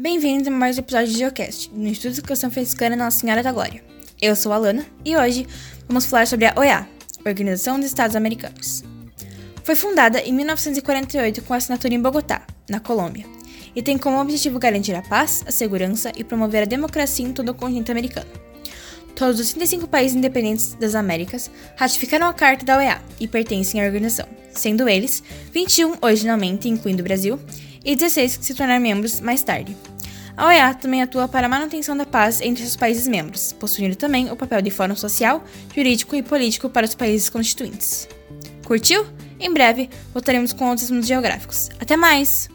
Bem-vindos a mais um episódio de Geocast, do Instituto de Educação Franciscana Nossa Senhora da Glória. Eu sou a Alana e hoje vamos falar sobre a OEA, Organização dos Estados Americanos. Foi fundada em 1948 com assinatura em Bogotá, na Colômbia, e tem como objetivo garantir a paz, a segurança e promover a democracia em todo o continente americano. Todos os 35 países independentes das Américas ratificaram a Carta da OEA e pertencem à organização, sendo eles 21 originalmente, incluindo o Brasil, e 16 que se tornaram membros mais tarde. A OEA também atua para a manutenção da paz entre seus países membros, possuindo também o papel de fórum social, jurídico e político para os países constituintes. Curtiu? Em breve voltaremos com outros assuntos geográficos. Até mais!